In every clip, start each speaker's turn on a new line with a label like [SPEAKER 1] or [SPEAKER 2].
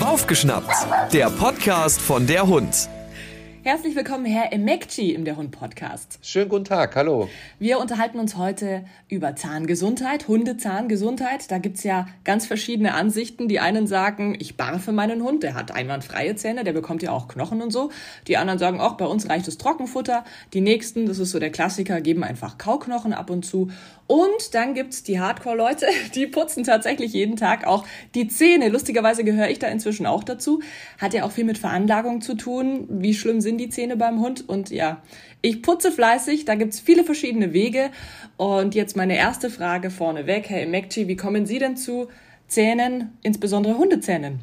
[SPEAKER 1] Aufgeschnappt, der Podcast von der Hund.
[SPEAKER 2] Herzlich willkommen, Herr Emekci im Der Hund Podcast.
[SPEAKER 3] Schönen guten Tag, hallo.
[SPEAKER 2] Wir unterhalten uns heute über Zahngesundheit, Hundezahngesundheit. Da gibt's ja ganz verschiedene Ansichten. Die einen sagen, ich barfe meinen Hund, der hat einwandfreie Zähne, der bekommt ja auch Knochen und so. Die anderen sagen, auch bei uns reicht es Trockenfutter. Die nächsten, das ist so der Klassiker, geben einfach Kauknochen ab und zu. Und dann gibt's die Hardcore-Leute, die putzen tatsächlich jeden Tag auch die Zähne. Lustigerweise gehöre ich da inzwischen auch dazu. Hat ja auch viel mit Veranlagung zu tun. Wie schlimm sind die Zähne beim Hund? Und ja, ich putze fleißig. Da gibt's viele verschiedene Wege. Und jetzt meine erste Frage vorneweg. Herr Emekci, wie kommen Sie denn zu Zähnen, insbesondere Hundezähnen?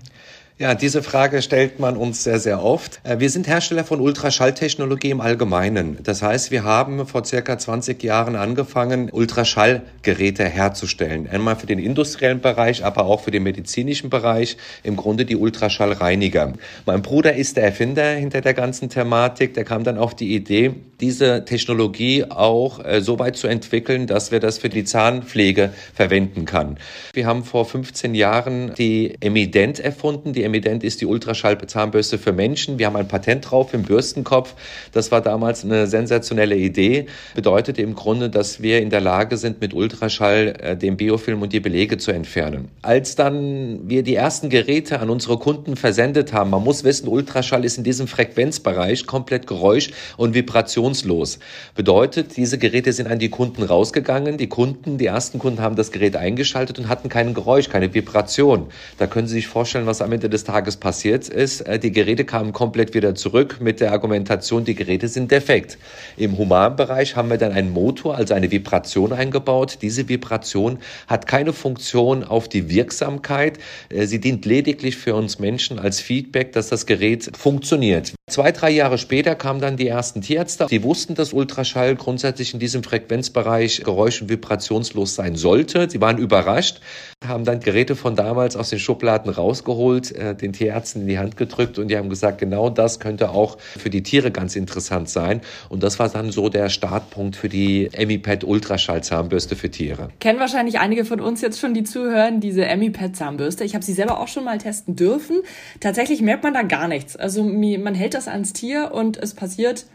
[SPEAKER 3] Ja, diese Frage stellt man uns sehr, sehr oft. Äh, wir sind Hersteller von Ultraschalltechnologie im Allgemeinen. Das heißt, wir haben vor circa 20 Jahren angefangen, Ultraschallgeräte herzustellen. Einmal für den industriellen Bereich, aber auch für den medizinischen Bereich. Im Grunde die Ultraschallreiniger. Mein Bruder ist der Erfinder hinter der ganzen Thematik. Der kam dann auf die Idee, diese Technologie auch äh, so weit zu entwickeln, dass wir das für die Zahnpflege verwenden kann. Wir haben vor 15 Jahren die Emident erfunden. Die Emident ist die Ultraschallzahnbürste für Menschen. Wir haben ein Patent drauf im Bürstenkopf. Das war damals eine sensationelle Idee. Bedeutet im Grunde, dass wir in der Lage sind, mit Ultraschall äh, den Biofilm und die Belege zu entfernen. Als dann wir die ersten Geräte an unsere Kunden versendet haben, man muss wissen, Ultraschall ist in diesem Frequenzbereich komplett geräusch- und vibrationslos. Bedeutet, diese Geräte sind an die Kunden rausgegangen. Die Kunden, die ersten Kunden haben das Gerät eingeschaltet und hatten kein Geräusch, keine Vibration. Da können Sie sich vorstellen, was am Ende des des Tages passiert ist. Äh, die Geräte kamen komplett wieder zurück mit der Argumentation, die Geräte sind defekt. Im Humanbereich haben wir dann einen Motor, also eine Vibration eingebaut. Diese Vibration hat keine Funktion auf die Wirksamkeit. Äh, sie dient lediglich für uns Menschen als Feedback, dass das Gerät funktioniert. Zwei, drei Jahre später kamen dann die ersten Tierärzte. Die wussten, dass Ultraschall grundsätzlich in diesem Frequenzbereich geräusch- und vibrationslos sein sollte. Sie waren überrascht, haben dann Geräte von damals aus den Schubladen rausgeholt, äh, den Tierärzten in die Hand gedrückt und die haben gesagt, genau das könnte auch für die Tiere ganz interessant sein. Und das war dann so der Startpunkt für die Emipad Ultraschall-Zahnbürste für Tiere.
[SPEAKER 2] Kennen wahrscheinlich einige von uns jetzt schon, die zuhören, diese Emipad Zahnbürste. Ich habe sie selber auch schon mal testen dürfen. Tatsächlich merkt man da gar nichts. Also man hält das ans Tier und es passiert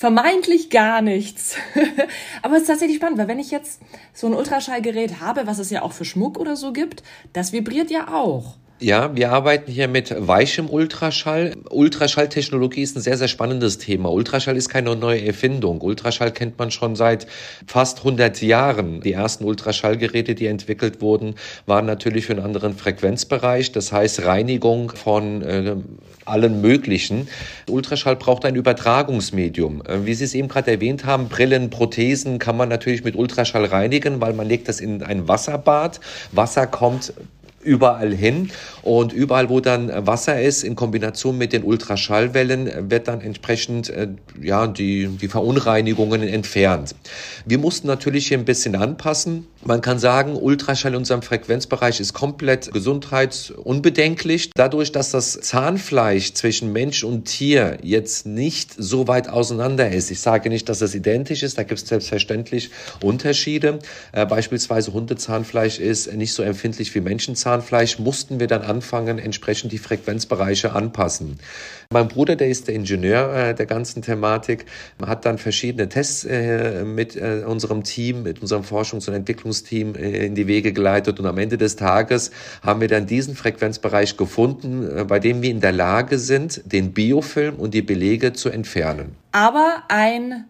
[SPEAKER 2] vermeintlich gar nichts. Aber es ist tatsächlich spannend, weil wenn ich jetzt so ein Ultraschallgerät habe, was es ja auch für Schmuck oder so gibt, das vibriert ja auch.
[SPEAKER 3] Ja, wir arbeiten hier mit weichem Ultraschall. Ultraschalltechnologie ist ein sehr, sehr spannendes Thema. Ultraschall ist keine neue Erfindung. Ultraschall kennt man schon seit fast 100 Jahren. Die ersten Ultraschallgeräte, die entwickelt wurden, waren natürlich für einen anderen Frequenzbereich. Das heißt Reinigung von äh, allen möglichen. Ultraschall braucht ein Übertragungsmedium. Äh, wie Sie es eben gerade erwähnt haben, Brillen, Prothesen kann man natürlich mit Ultraschall reinigen, weil man legt das in ein Wasserbad. Wasser kommt überall hin und überall, wo dann Wasser ist, in Kombination mit den Ultraschallwellen, wird dann entsprechend äh, ja, die, die Verunreinigungen entfernt. Wir mussten natürlich hier ein bisschen anpassen. Man kann sagen, Ultraschall in unserem Frequenzbereich ist komplett gesundheitsunbedenklich. Dadurch, dass das Zahnfleisch zwischen Mensch und Tier jetzt nicht so weit auseinander ist. Ich sage nicht, dass es identisch ist, da gibt es selbstverständlich Unterschiede. Äh, beispielsweise Hundezahnfleisch ist nicht so empfindlich wie Menschenzahnfleisch, mussten wir dann anfangen, entsprechend die Frequenzbereiche anpassen. Mein Bruder, der ist der Ingenieur äh, der ganzen Thematik, hat dann verschiedene Tests äh, mit äh, unserem Team, mit unserem Forschungs- und Entwicklungsteam äh, in die Wege geleitet und am Ende des Tages haben wir dann diesen Frequenzbereich gefunden, äh, bei dem wir in der Lage sind, den Biofilm und die Belege zu entfernen.
[SPEAKER 2] Aber ein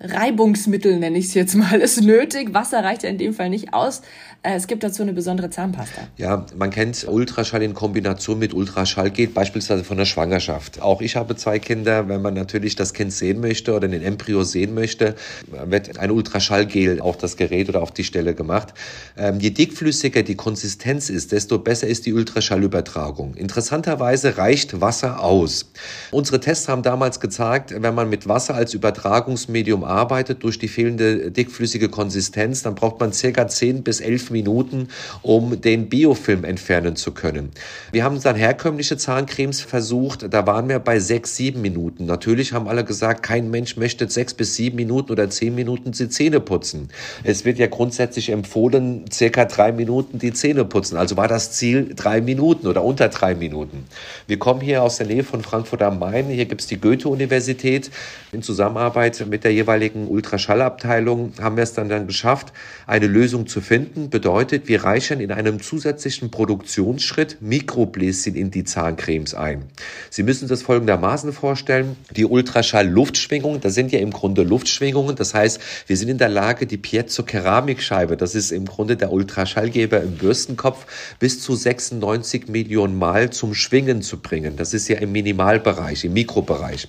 [SPEAKER 2] Reibungsmittel, nenne ich es jetzt mal, ist nötig. Wasser reicht ja in dem Fall nicht aus. Äh, es gibt dazu eine besondere Zahnpasta.
[SPEAKER 3] Ja, man kennt Ultraschall in Kombination mit Ultraschall geht beispielsweise von der Schwangerschaft. Auch ich habe zwei Kinder. Wenn man natürlich das Kind sehen möchte oder den Embryo sehen möchte, wird ein Ultraschallgel auf das Gerät oder auf die Stelle gemacht. Ähm, je dickflüssiger die Konsistenz ist, desto besser ist die Ultraschallübertragung. Interessanterweise reicht Wasser aus. Unsere Tests haben damals gezeigt, wenn man mit Wasser als Übertragungsmedium arbeitet durch die fehlende dickflüssige Konsistenz, dann braucht man circa 10 bis 11 Minuten, um den Biofilm entfernen zu können. Wir haben dann herkömmliche Zahncremes versucht, da waren wir bei 6, 7 Minuten. Natürlich haben alle gesagt, kein Mensch möchte 6 bis 7 Minuten oder 10 Minuten die Zähne putzen. Es wird ja grundsätzlich empfohlen, circa 3 Minuten die Zähne putzen. Also war das Ziel 3 Minuten oder unter 3 Minuten. Wir kommen hier aus der Nähe von Frankfurt am Main. Hier gibt es die Goethe-Universität. In Zusammenarbeit mit der jeweiligen Ultraschallabteilung haben wir es dann, dann geschafft, eine Lösung zu finden. Bedeutet, wir reichern in einem zusätzlichen Produktionsschritt Mikrobläschen in die Zahncremes ein. Sie müssen das folgendermaßen vorstellen. Die Ultraschall-Luftschwingung, das sind ja im Grunde Luftschwingungen. Das heißt, wir sind in der Lage, die Piezo-Keramikscheibe, das ist im Grunde der Ultraschallgeber im Bürstenkopf, bis zu 96 Millionen Mal zum Schwingen zu bringen. Das ist ja im Minimalbereich, im Mikrobereich.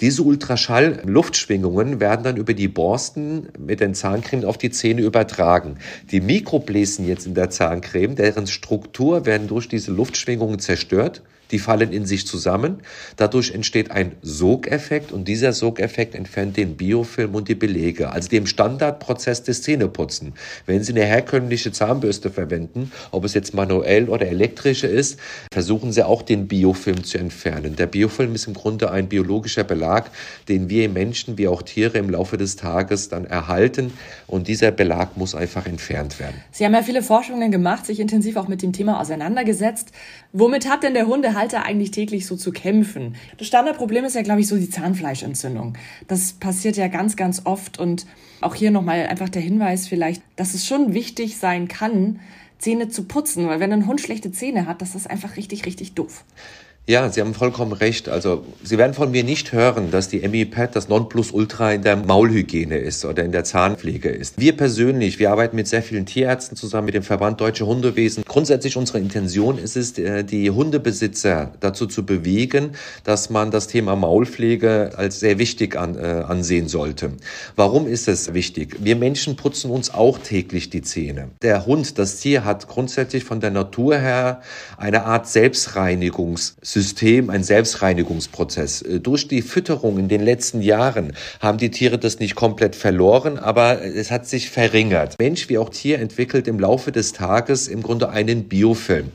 [SPEAKER 3] Diese Ultraschall-Luftschwingungen werden dann über die Borsten mit den Zahncremen auf die Zähne übertragen. Die Mikrobläschen jetzt in der Zahncreme, deren Struktur werden durch diese Luftschwingungen zerstört die fallen in sich zusammen. Dadurch entsteht ein Sogeffekt und dieser Sogeffekt entfernt den Biofilm und die Belege, also dem Standardprozess des Zähneputzen. Wenn Sie eine herkömmliche Zahnbürste verwenden, ob es jetzt manuell oder elektrische ist, versuchen Sie auch den Biofilm zu entfernen. Der Biofilm ist im Grunde ein biologischer Belag, den wir Menschen wie auch Tiere im Laufe des Tages dann erhalten und dieser Belag muss einfach entfernt werden.
[SPEAKER 2] Sie haben ja viele Forschungen gemacht, sich intensiv auch mit dem Thema auseinandergesetzt. Womit hat denn der Hundehalter eigentlich täglich so zu kämpfen? Das Standardproblem ist ja, glaube ich, so die Zahnfleischentzündung. Das passiert ja ganz, ganz oft und auch hier nochmal einfach der Hinweis vielleicht, dass es schon wichtig sein kann, Zähne zu putzen, weil wenn ein Hund schlechte Zähne hat, das ist einfach richtig, richtig doof.
[SPEAKER 3] Ja, Sie haben vollkommen recht. Also Sie werden von mir nicht hören, dass die MiPad das Nonplusultra in der Maulhygiene ist oder in der Zahnpflege ist. Wir persönlich, wir arbeiten mit sehr vielen Tierärzten zusammen, mit dem Verband Deutsche Hundewesen. Grundsätzlich unsere Intention ist es, äh, die Hundebesitzer dazu zu bewegen, dass man das Thema Maulpflege als sehr wichtig an, äh, ansehen sollte. Warum ist es wichtig? Wir Menschen putzen uns auch täglich die Zähne. Der Hund, das Tier hat grundsätzlich von der Natur her eine Art Selbstreinigungssystem System, ein Selbstreinigungsprozess. Äh, durch die Fütterung in den letzten Jahren haben die Tiere das nicht komplett verloren, aber es hat sich verringert. Mensch wie auch Tier entwickelt im Laufe des Tages im Grunde einen Biofilm.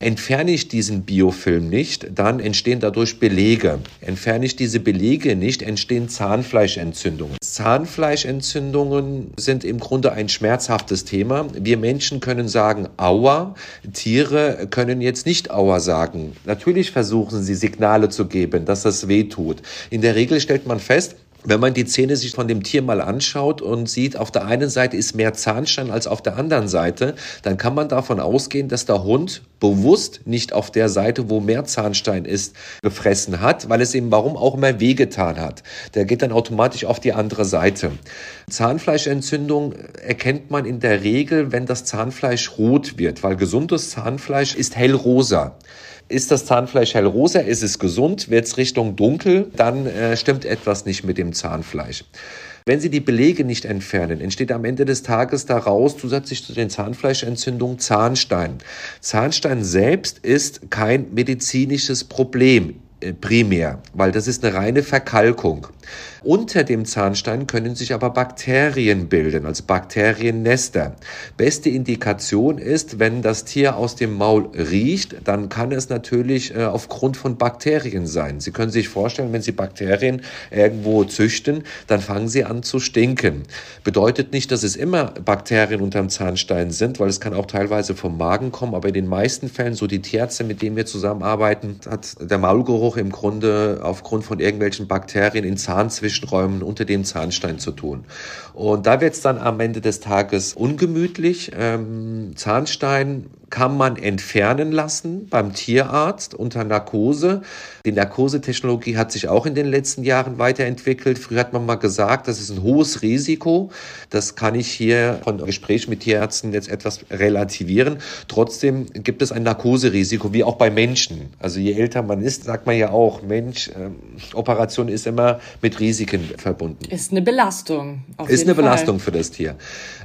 [SPEAKER 3] Entferne ich diesen Biofilm nicht, dann entstehen dadurch Belege. Entferne ich diese Belege nicht, entstehen Zahnfleischentzündungen. Zahnfleischentzündungen sind im Grunde ein schmerzhaftes Thema. Wir Menschen können sagen Aua, Tiere können jetzt nicht Aua sagen. Natürlich versuchen sie Signale zu geben, dass das weh tut. In der Regel stellt man fest, wenn man die Zähne sich von dem Tier mal anschaut und sieht, auf der einen Seite ist mehr Zahnstein als auf der anderen Seite, dann kann man davon ausgehen, dass der Hund bewusst nicht auf der Seite, wo mehr Zahnstein ist, gefressen hat, weil es ihm warum auch immer wehgetan hat. Der geht dann automatisch auf die andere Seite. Zahnfleischentzündung erkennt man in der Regel, wenn das Zahnfleisch rot wird, weil gesundes Zahnfleisch ist hellrosa. Ist das Zahnfleisch hellrosa? Ist es gesund? Wird es Richtung dunkel? Dann äh, stimmt etwas nicht mit dem Zahnfleisch. Wenn Sie die Belege nicht entfernen, entsteht am Ende des Tages daraus zusätzlich zu den Zahnfleischentzündungen Zahnstein. Zahnstein selbst ist kein medizinisches Problem äh, primär, weil das ist eine reine Verkalkung. Unter dem Zahnstein können sich aber Bakterien bilden, also Bakteriennester. Beste Indikation ist, wenn das Tier aus dem Maul riecht, dann kann es natürlich äh, aufgrund von Bakterien sein. Sie können sich vorstellen, wenn Sie Bakterien irgendwo züchten, dann fangen sie an zu stinken. Bedeutet nicht, dass es immer Bakterien unterm Zahnstein sind, weil es kann auch teilweise vom Magen kommen, aber in den meisten Fällen, so die Tierärzte, mit denen wir zusammenarbeiten, hat der Maulgeruch im Grunde aufgrund von irgendwelchen Bakterien in Zahnzwischenräumen Zwischenräumen unter dem Zahnstein zu tun. Und da wird es dann am Ende des Tages ungemütlich. Ähm, Zahnstein kann man entfernen lassen beim Tierarzt unter Narkose. Die Narkosetechnologie hat sich auch in den letzten Jahren weiterentwickelt. Früher hat man mal gesagt, das ist ein hohes Risiko. Das kann ich hier von Gesprächen mit Tierärzten jetzt etwas relativieren. Trotzdem gibt es ein Narkoserisiko, wie auch bei Menschen. Also je älter man ist, sagt man ja auch, Mensch, äh, Operation ist immer mit Risiken verbunden.
[SPEAKER 2] Ist eine Belastung.
[SPEAKER 3] ist eine Fall. Belastung für das Tier.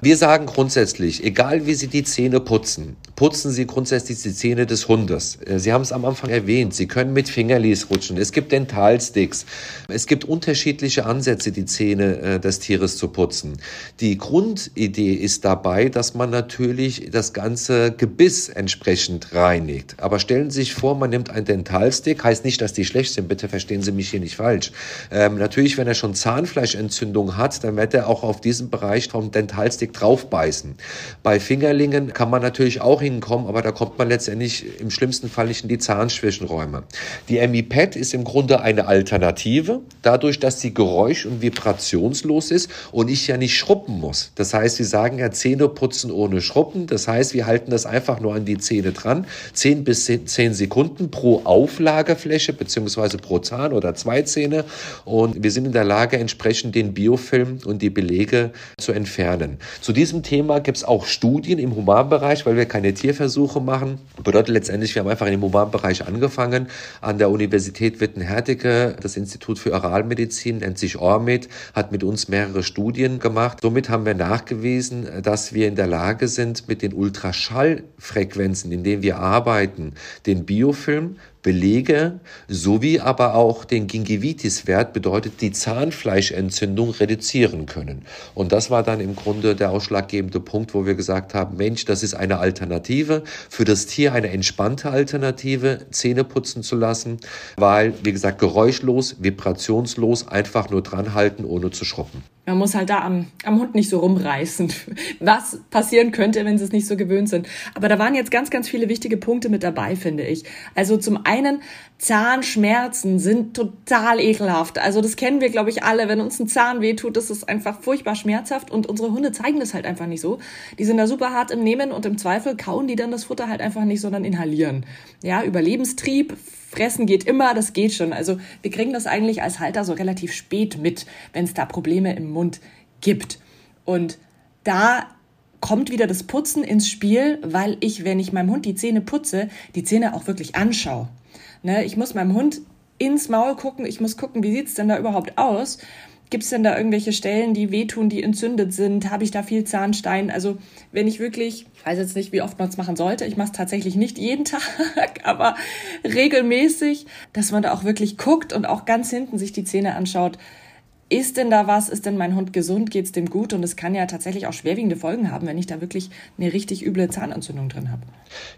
[SPEAKER 3] Wir sagen grundsätzlich, egal wie Sie die Zähne putzen, putzen Sie grundsätzlich die Zähne des Hundes. Äh, Sie haben es am Anfang erwähnt, Sie können mit Fingerlis rutschen. Es gibt Dentalsticks. Es gibt unterschiedliche Ansätze, die Zähne äh, des Tieres zu putzen. Die Grundidee ist dabei, dass man natürlich das ganze Gebiss entsprechend reinigt. Aber stellen Sie sich vor, man nimmt einen Dentalstick, heißt nicht, dass die schlecht sind, bitte verstehen Sie mich hier nicht falsch. Ähm, natürlich, wenn er schon Zahnfleischentzündung hat, dann wird er auch auf diesen Bereich vom Dentalstick draufbeißen. Bei Fingerlingen kann man natürlich auch hinkommen, aber da kommt man letztendlich im schlimmsten Fall nicht in die Zahnzwischenräume. Die MiPad ist im Grunde eine Alternative, dadurch, dass sie geräusch- und vibrationslos ist und ich ja nicht schruppen muss. Das heißt, Sie sagen ja Zähne putzen ohne Schruppen. Das heißt, wir halten das einfach nur an die Zähne dran. 10 bis 10 Sekunden pro Auflagefläche beziehungsweise pro Zahn oder zwei Zähne. Und wir sind in der Lage, entsprechend den Biofilm und die Belege zu entfernen. Zu diesem Thema gibt es auch Studien im Humanbereich, weil wir keine Tierversuche machen. Bedeutet letztendlich, wir haben einfach im Humanbereich angefangen an der Universität Witten-Herdecke. Das Institut für Oralmedizin nennt sich ORMED, hat mit uns mehrere Studien gemacht. Somit haben wir nachgewiesen, dass wir in der Lage sind, mit den Ultraschallfrequenzen, in denen wir arbeiten, den Biofilm Belege sowie aber auch den Gingivitis-Wert bedeutet die Zahnfleischentzündung reduzieren können. Und das war dann im Grunde der ausschlaggebende Punkt, wo wir gesagt haben, Mensch, das ist eine Alternative, für das Tier eine entspannte Alternative, Zähne putzen zu lassen, weil, wie gesagt, geräuschlos, vibrationslos, einfach nur dranhalten, ohne zu schruppen.
[SPEAKER 2] Man muss halt da am, am Hund nicht so rumreißen, was passieren könnte, wenn sie es nicht so gewöhnt sind. Aber da waren jetzt ganz, ganz viele wichtige Punkte mit dabei, finde ich. Also zum einen, Zahnschmerzen sind total ekelhaft. Also das kennen wir, glaube ich, alle. Wenn uns ein Zahn wehtut, das ist einfach furchtbar schmerzhaft und unsere Hunde zeigen das halt einfach nicht so. Die sind da super hart im Nehmen und im Zweifel kauen die dann das Futter halt einfach nicht, sondern inhalieren. Ja, Überlebenstrieb, Fressen geht immer, das geht schon. Also wir kriegen das eigentlich als Halter so relativ spät mit, wenn es da Probleme im Mund gibt. Und da kommt wieder das Putzen ins Spiel, weil ich, wenn ich meinem Hund die Zähne putze, die Zähne auch wirklich anschaue. Ne, ich muss meinem Hund ins Maul gucken, ich muss gucken, wie sieht es denn da überhaupt aus? Gibt es denn da irgendwelche Stellen, die wehtun, die entzündet sind? Habe ich da viel Zahnstein? Also wenn ich wirklich, ich weiß jetzt nicht, wie oft man es machen sollte, ich mache es tatsächlich nicht jeden Tag, aber regelmäßig, dass man da auch wirklich guckt und auch ganz hinten sich die Zähne anschaut, ist denn da was? Ist denn mein Hund gesund? Geht es dem gut? Und es kann ja tatsächlich auch schwerwiegende Folgen haben, wenn ich da wirklich eine richtig üble Zahnentzündung drin habe.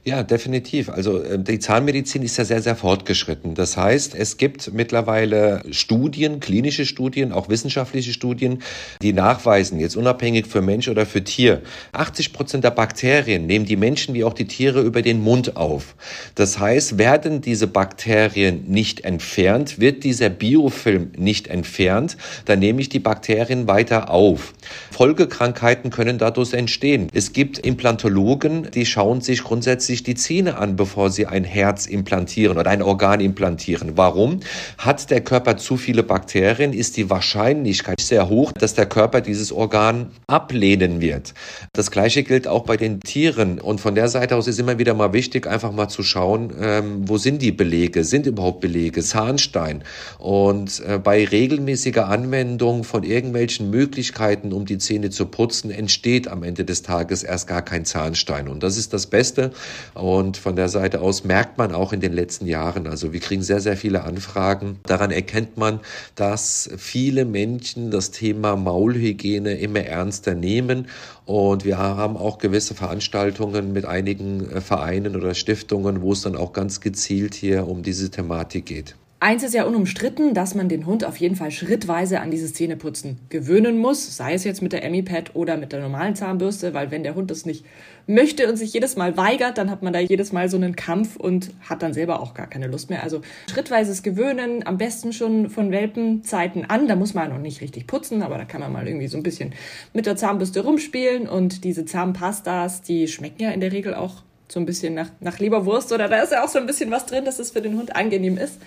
[SPEAKER 3] Ja, definitiv. Also äh, die Zahnmedizin ist ja sehr, sehr fortgeschritten. Das heißt, es gibt mittlerweile Studien, klinische Studien, auch wissenschaftliche Studien, die nachweisen, jetzt unabhängig für Mensch oder für Tier, 80 Prozent der Bakterien nehmen die Menschen wie auch die Tiere über den Mund auf. Das heißt, werden diese Bakterien nicht entfernt, wird dieser Biofilm nicht entfernt, dann nehme ich die Bakterien weiter auf. Folgekrankheiten können dadurch entstehen. Es gibt Implantologen, die schauen sich grundsätzlich die Zähne an, bevor sie ein Herz implantieren oder ein Organ implantieren. Warum? Hat der Körper zu viele Bakterien, ist die Wahrscheinlichkeit sehr hoch, dass der Körper dieses Organ ablehnen wird. Das gleiche gilt auch bei den Tieren. Und von der Seite aus ist immer wieder mal wichtig, einfach mal zu schauen, ähm, wo sind die Belege? Sind überhaupt Belege? Zahnstein. Und äh, bei regelmäßiger Anwendung Anwendung von irgendwelchen Möglichkeiten, um die Zähne zu putzen, entsteht am Ende des Tages erst gar kein Zahnstein. Und das ist das Beste. Und von der Seite aus merkt man auch in den letzten Jahren, also wir kriegen sehr, sehr viele Anfragen. Daran erkennt man, dass viele Menschen das Thema Maulhygiene immer ernster nehmen. Und wir haben auch gewisse Veranstaltungen mit einigen Vereinen oder Stiftungen, wo es dann auch ganz gezielt hier um diese Thematik geht.
[SPEAKER 2] Eins ist ja unumstritten, dass man den Hund auf jeden Fall schrittweise an dieses Zähneputzen gewöhnen muss, sei es jetzt mit der Emmi-Pad oder mit der normalen Zahnbürste, weil wenn der Hund das nicht möchte und sich jedes Mal weigert, dann hat man da jedes Mal so einen Kampf und hat dann selber auch gar keine Lust mehr. Also schrittweises Gewöhnen, am besten schon von Welpenzeiten an. Da muss man noch nicht richtig putzen, aber da kann man mal irgendwie so ein bisschen mit der Zahnbürste rumspielen und diese Zahnpastas, die schmecken ja in der Regel auch so ein bisschen nach, nach Leberwurst oder da ist ja auch so ein bisschen was drin, dass es für den Hund angenehm ist.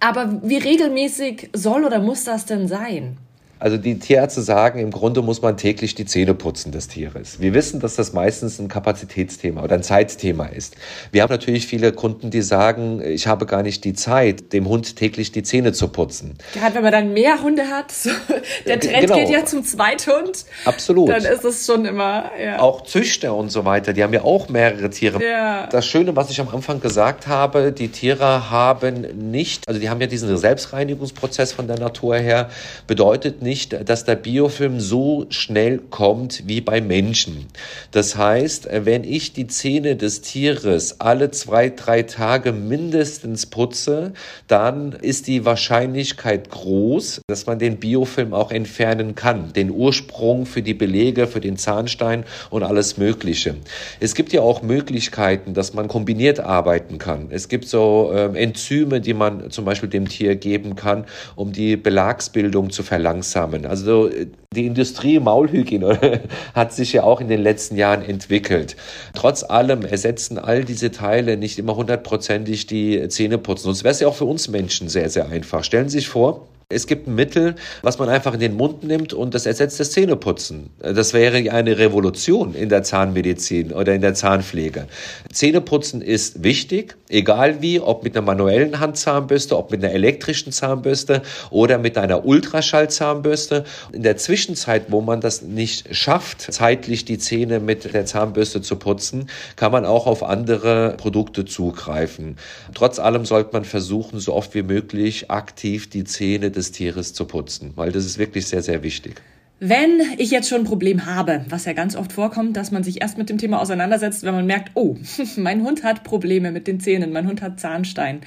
[SPEAKER 2] Aber wie regelmäßig soll oder muss das denn sein?
[SPEAKER 3] Also die Tierärzte sagen, im Grunde muss man täglich die Zähne putzen des Tieres. Wir wissen, dass das meistens ein Kapazitätsthema oder ein Zeitthema ist. Wir haben natürlich viele Kunden, die sagen, ich habe gar nicht die Zeit, dem Hund täglich die Zähne zu putzen.
[SPEAKER 2] Gerade wenn man dann mehr Hunde hat, der Trend genau. geht ja zum Zweithund.
[SPEAKER 3] Absolut.
[SPEAKER 2] Dann ist es schon immer, ja.
[SPEAKER 3] Auch Züchter und so weiter, die haben ja auch mehrere Tiere.
[SPEAKER 2] Ja.
[SPEAKER 3] Das Schöne, was ich am Anfang gesagt habe, die Tiere haben nicht, also die haben ja diesen Selbstreinigungsprozess von der Natur her, bedeutet nicht, dass der Biofilm so schnell kommt wie bei Menschen. Das heißt, wenn ich die Zähne des Tieres alle zwei, drei Tage mindestens putze, dann ist die Wahrscheinlichkeit groß, dass man den Biofilm auch entfernen kann. Den Ursprung für die Belege, für den Zahnstein und alles Mögliche. Es gibt ja auch Möglichkeiten, dass man kombiniert arbeiten kann. Es gibt so äh, Enzyme, die man zum Beispiel dem Tier geben kann, um die Belagsbildung zu verlangsamen. Also äh, die Industrie Maulhygiene hat sich ja auch in den letzten Jahren entwickelt. Trotz allem ersetzen all diese Teile nicht immer hundertprozentig die Zähneputzen. Sonst wäre es ja auch für uns Menschen sehr, sehr einfach. Stellen Sie sich vor, es gibt ein Mittel, was man einfach in den Mund nimmt und das ersetzt das Zähneputzen. Das wäre eine Revolution in der Zahnmedizin oder in der Zahnpflege. Zähneputzen ist wichtig, egal wie, ob mit einer manuellen Handzahnbürste, ob mit einer elektrischen Zahnbürste oder mit einer Ultraschallzahnbürste. In der Zwischenzeit, wo man das nicht schafft, zeitlich die Zähne mit der Zahnbürste zu putzen, kann man auch auf andere Produkte zugreifen. Trotz allem sollte man versuchen, so oft wie möglich aktiv die Zähne des Tieres zu putzen, weil das ist wirklich sehr, sehr wichtig.
[SPEAKER 2] Wenn ich jetzt schon ein Problem habe, was ja ganz oft vorkommt, dass man sich erst mit dem Thema auseinandersetzt, wenn man merkt, oh, mein Hund hat Probleme mit den Zähnen, mein Hund hat Zahnstein,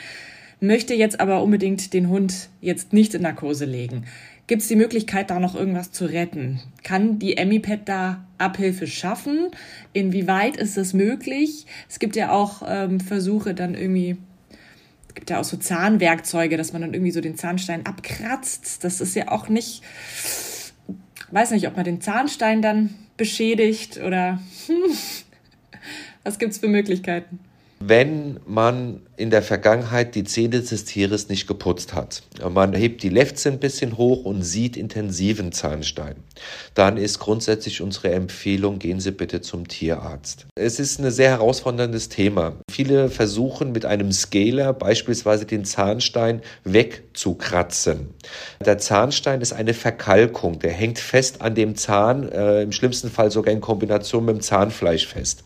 [SPEAKER 2] möchte jetzt aber unbedingt den Hund jetzt nicht in Narkose legen. Gibt es die Möglichkeit, da noch irgendwas zu retten? Kann die EmiPet da Abhilfe schaffen? Inwieweit ist das möglich? Es gibt ja auch ähm, Versuche, dann irgendwie es gibt ja auch so Zahnwerkzeuge, dass man dann irgendwie so den Zahnstein abkratzt. Das ist ja auch nicht, weiß nicht, ob man den Zahnstein dann beschädigt oder hm, was es für Möglichkeiten?
[SPEAKER 3] Wenn man in der Vergangenheit die Zähne des Tieres nicht geputzt hat. Man hebt die Lefze ein bisschen hoch und sieht intensiven Zahnstein. Dann ist grundsätzlich unsere Empfehlung, gehen Sie bitte zum Tierarzt. Es ist ein sehr herausforderndes Thema. Viele versuchen mit einem Scaler beispielsweise den Zahnstein wegzukratzen. Der Zahnstein ist eine Verkalkung, der hängt fest an dem Zahn, äh, im schlimmsten Fall sogar in Kombination mit dem Zahnfleisch fest.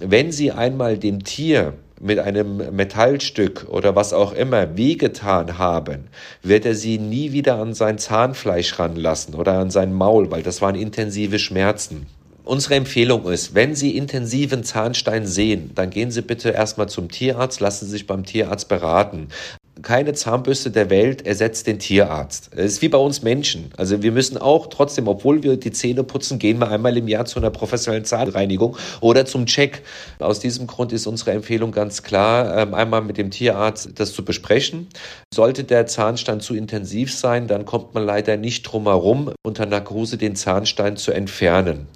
[SPEAKER 3] Wenn Sie einmal dem Tier mit einem Metallstück oder was auch immer wehgetan haben, wird er sie nie wieder an sein Zahnfleisch ranlassen oder an sein Maul, weil das waren intensive Schmerzen. Unsere Empfehlung ist, wenn Sie intensiven Zahnstein sehen, dann gehen Sie bitte erstmal zum Tierarzt, lassen Sie sich beim Tierarzt beraten keine Zahnbürste der Welt ersetzt den Tierarzt. Es ist wie bei uns Menschen. Also wir müssen auch trotzdem, obwohl wir die Zähne putzen, gehen wir einmal im Jahr zu einer professionellen Zahnreinigung oder zum Check. Aus diesem Grund ist unsere Empfehlung ganz klar, ähm, einmal mit dem Tierarzt das zu besprechen. Sollte der Zahnstein zu intensiv sein, dann kommt man leider nicht drum herum, unter Narkose den Zahnstein zu entfernen.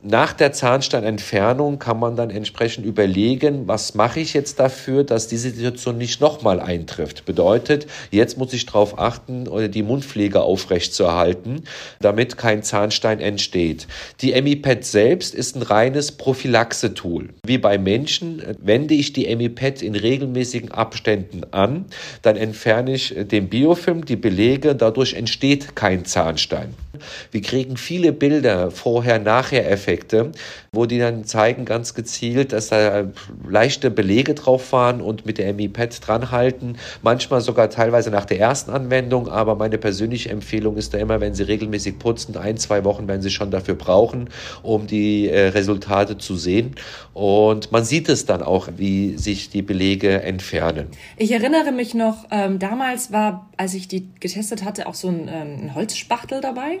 [SPEAKER 3] Nach der Zahnsteinentfernung kann man dann entsprechend überlegen, was mache ich jetzt dafür, dass diese Situation nicht nochmal eintrifft. Bedeutet, jetzt muss ich darauf achten, die Mundpflege aufrechtzuerhalten, damit kein Zahnstein entsteht. Die EmiPet selbst ist ein reines Prophylaxe-Tool. Wie bei Menschen wende ich die EmiPet in regelmäßigen Abständen an, dann entferne ich den Biofilm, die Belege, dadurch entsteht kein Zahnstein. Wir kriegen viele Bilder Vorher-Nachher-Effekte, wo die dann zeigen ganz gezielt, dass da leichte Belege drauf waren und mit der Mi-Pad dranhalten. Manchmal sogar teilweise nach der ersten Anwendung, aber meine persönliche Empfehlung ist da immer, wenn Sie regelmäßig putzen, ein, zwei Wochen werden Sie schon dafür brauchen, um die äh, Resultate zu sehen. Und man sieht es dann auch, wie sich die Belege entfernen.
[SPEAKER 2] Ich erinnere mich noch, ähm, damals war, als ich die getestet hatte, auch so ein, ähm, ein Holzspachtel dabei.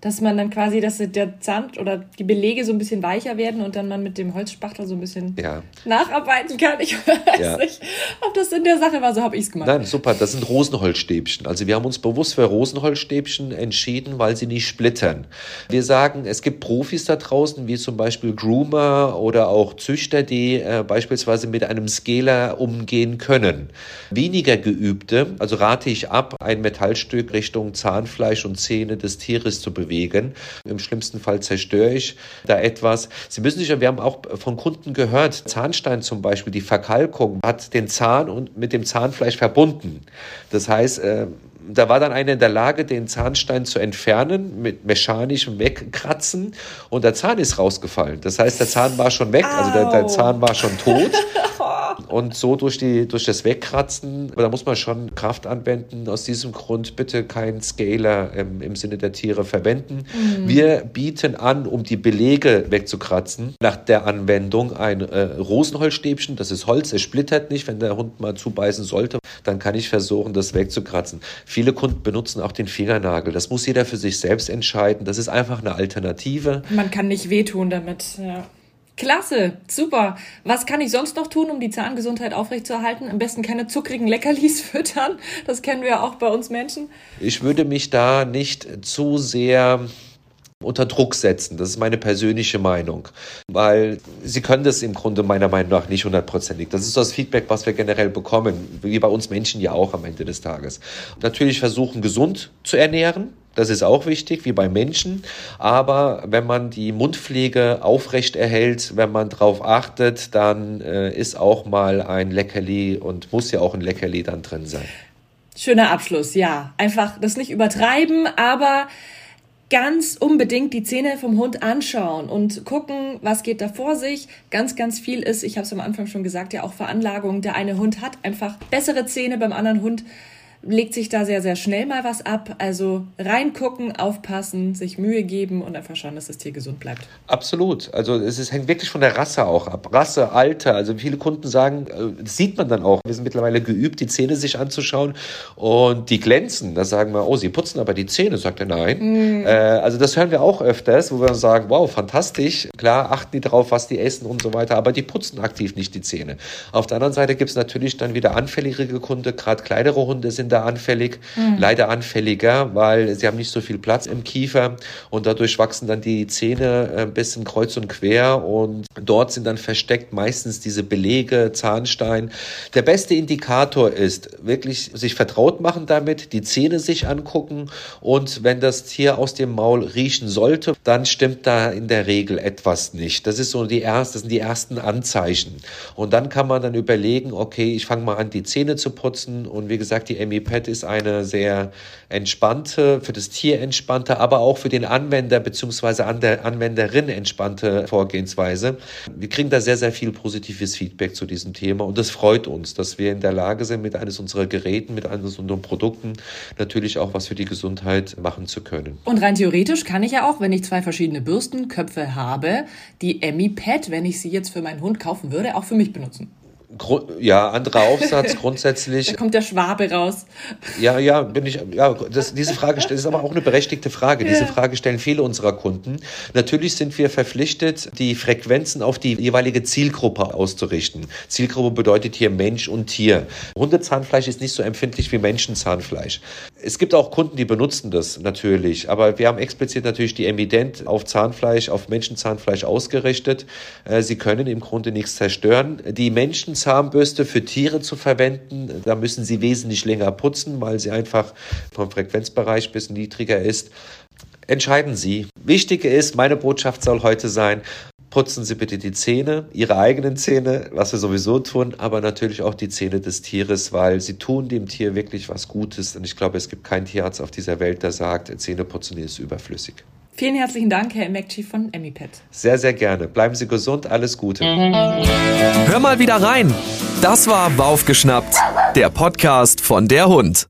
[SPEAKER 2] dass man dann quasi, dass der Zahn oder die Belege so ein bisschen weicher werden und dann man mit dem Holzspachtel so ein bisschen ja. nacharbeiten kann. Ich weiß ja. nicht, ob das in der Sache war, so habe ich es gemacht.
[SPEAKER 3] Nein, super, das sind Rosenholzstäbchen. Also wir haben uns bewusst für Rosenholzstäbchen entschieden, weil sie nicht splittern. Wir sagen, es gibt Profis da draußen, wie zum Beispiel Groomer oder auch Züchter, die äh, beispielsweise mit einem Scaler umgehen können. Weniger geübte, also rate ich ab, ein Metallstück Richtung Zahnfleisch und Zähne des Tieres zu bewegen bewegen. Im schlimmsten Fall zerstöre ich da etwas. Sie müssen sich, wir haben auch von Kunden gehört, Zahnstein zum Beispiel, die Verkalkung hat den Zahn und mit dem Zahnfleisch verbunden. Das heißt, äh, da war dann einer in der Lage, den Zahnstein zu entfernen mit mechanischem Wegkratzen und der Zahn ist rausgefallen. Das heißt, der Zahn war schon weg, also der, der Zahn war schon tot. und so durch, die, durch das Wegkratzen, da muss man schon Kraft anwenden. Aus diesem Grund bitte keinen Scaler ähm, im Sinne der Tiere verwenden. Mhm. Wir bieten an, um die Belege wegzukratzen, nach der Anwendung ein äh, Rosenholzstäbchen. Das ist Holz, es splittert nicht. Wenn der Hund mal zubeißen sollte, dann kann ich versuchen, das wegzukratzen. Viele Kunden benutzen auch den Fingernagel. Das muss jeder für sich selbst entscheiden. Das ist einfach eine Alternative.
[SPEAKER 2] Man kann nicht wehtun damit, ja. Klasse, super. Was kann ich sonst noch tun, um die Zahngesundheit aufrechtzuerhalten? Am besten keine zuckrigen Leckerlis füttern. Das kennen wir auch bei uns Menschen.
[SPEAKER 3] Ich würde mich da nicht zu sehr unter Druck setzen. Das ist meine persönliche Meinung, weil sie können das im Grunde meiner Meinung nach nicht hundertprozentig. Das ist das Feedback, was wir generell bekommen, wie bei uns Menschen ja auch am Ende des Tages. Natürlich versuchen, gesund zu ernähren, das ist auch wichtig, wie bei Menschen. Aber wenn man die Mundpflege aufrecht erhält, wenn man darauf achtet, dann äh, ist auch mal ein Leckerli und muss ja auch ein Leckerli dann drin sein.
[SPEAKER 2] Schöner Abschluss, ja. Einfach das nicht übertreiben, aber ganz unbedingt die Zähne vom Hund anschauen und gucken, was geht da vor sich. Ganz, ganz viel ist, ich habe es am Anfang schon gesagt, ja auch Veranlagung. Der eine Hund hat einfach bessere Zähne, beim anderen Hund legt sich da sehr, sehr schnell mal was ab. Also reingucken, aufpassen, sich Mühe geben und einfach schauen, dass das Tier gesund bleibt.
[SPEAKER 3] Absolut. Also es ist, hängt wirklich von der Rasse auch ab. Rasse, Alter. Also viele Kunden sagen, äh, das sieht man dann auch. Wir sind mittlerweile geübt, die Zähne sich anzuschauen und die glänzen. Da sagen wir, oh, sie putzen aber die Zähne. Sagt er, nein. Mhm. Äh, also das hören wir auch öfters, wo wir sagen, wow, fantastisch. Klar, achten die drauf, was die essen und so weiter, aber die putzen aktiv nicht die Zähne. Auf der anderen Seite gibt es natürlich dann wieder anfälligere Kunden, gerade kleinere Hunde sind da anfällig, mhm. leider anfälliger, weil sie haben nicht so viel Platz im Kiefer und dadurch wachsen dann die Zähne ein bisschen kreuz und quer und dort sind dann versteckt meistens diese Belege, Zahnstein. Der beste Indikator ist wirklich sich vertraut machen damit, die Zähne sich angucken und wenn das Tier aus dem Maul riechen sollte, dann stimmt da in der Regel etwas nicht. Das ist so die erste, das sind die ersten Anzeichen. Und dann kann man dann überlegen, okay, ich fange mal an, die Zähne zu putzen und wie gesagt, die ME Pad ist eine sehr entspannte, für das Tier entspannte, aber auch für den Anwender bzw. an der Anwenderin entspannte Vorgehensweise. Wir kriegen da sehr, sehr viel positives Feedback zu diesem Thema und es freut uns, dass wir in der Lage sind, mit eines unserer Geräten, mit eines unserer Produkten natürlich auch was für die Gesundheit machen zu können.
[SPEAKER 2] Und rein theoretisch kann ich ja auch, wenn ich zwei verschiedene Bürstenköpfe habe, die Emmy Pad, wenn ich sie jetzt für meinen Hund kaufen würde, auch für mich benutzen
[SPEAKER 3] ja, anderer Aufsatz grundsätzlich.
[SPEAKER 2] Da kommt der Schwabe raus.
[SPEAKER 3] Ja, ja, bin ich, ja, das, diese Frage das ist aber auch eine berechtigte Frage. Ja. Diese Frage stellen viele unserer Kunden. Natürlich sind wir verpflichtet, die Frequenzen auf die jeweilige Zielgruppe auszurichten. Zielgruppe bedeutet hier Mensch und Tier. Hundezahnfleisch ist nicht so empfindlich wie Menschenzahnfleisch. Es gibt auch Kunden, die benutzen das natürlich, aber wir haben explizit natürlich die Evident auf Zahnfleisch, auf Menschenzahnfleisch ausgerichtet. Äh, sie können im Grunde nichts zerstören. Die Menschen Zahnbürste für Tiere zu verwenden. Da müssen sie wesentlich länger putzen, weil sie einfach vom Frequenzbereich ein bisschen niedriger ist. Entscheiden Sie. Wichtig ist, meine Botschaft soll heute sein, putzen Sie bitte die Zähne, Ihre eigenen Zähne, was wir sowieso tun, aber natürlich auch die Zähne des Tieres, weil sie tun dem Tier wirklich was Gutes. Und ich glaube, es gibt keinen Tierarzt auf dieser Welt, der sagt, Zähneputzen ist überflüssig.
[SPEAKER 2] Vielen herzlichen Dank, Herr McChief von Emipet.
[SPEAKER 3] Sehr, sehr gerne. Bleiben Sie gesund, alles Gute.
[SPEAKER 1] Hör mal wieder rein. Das war Baufgeschnappt, der Podcast von der Hund.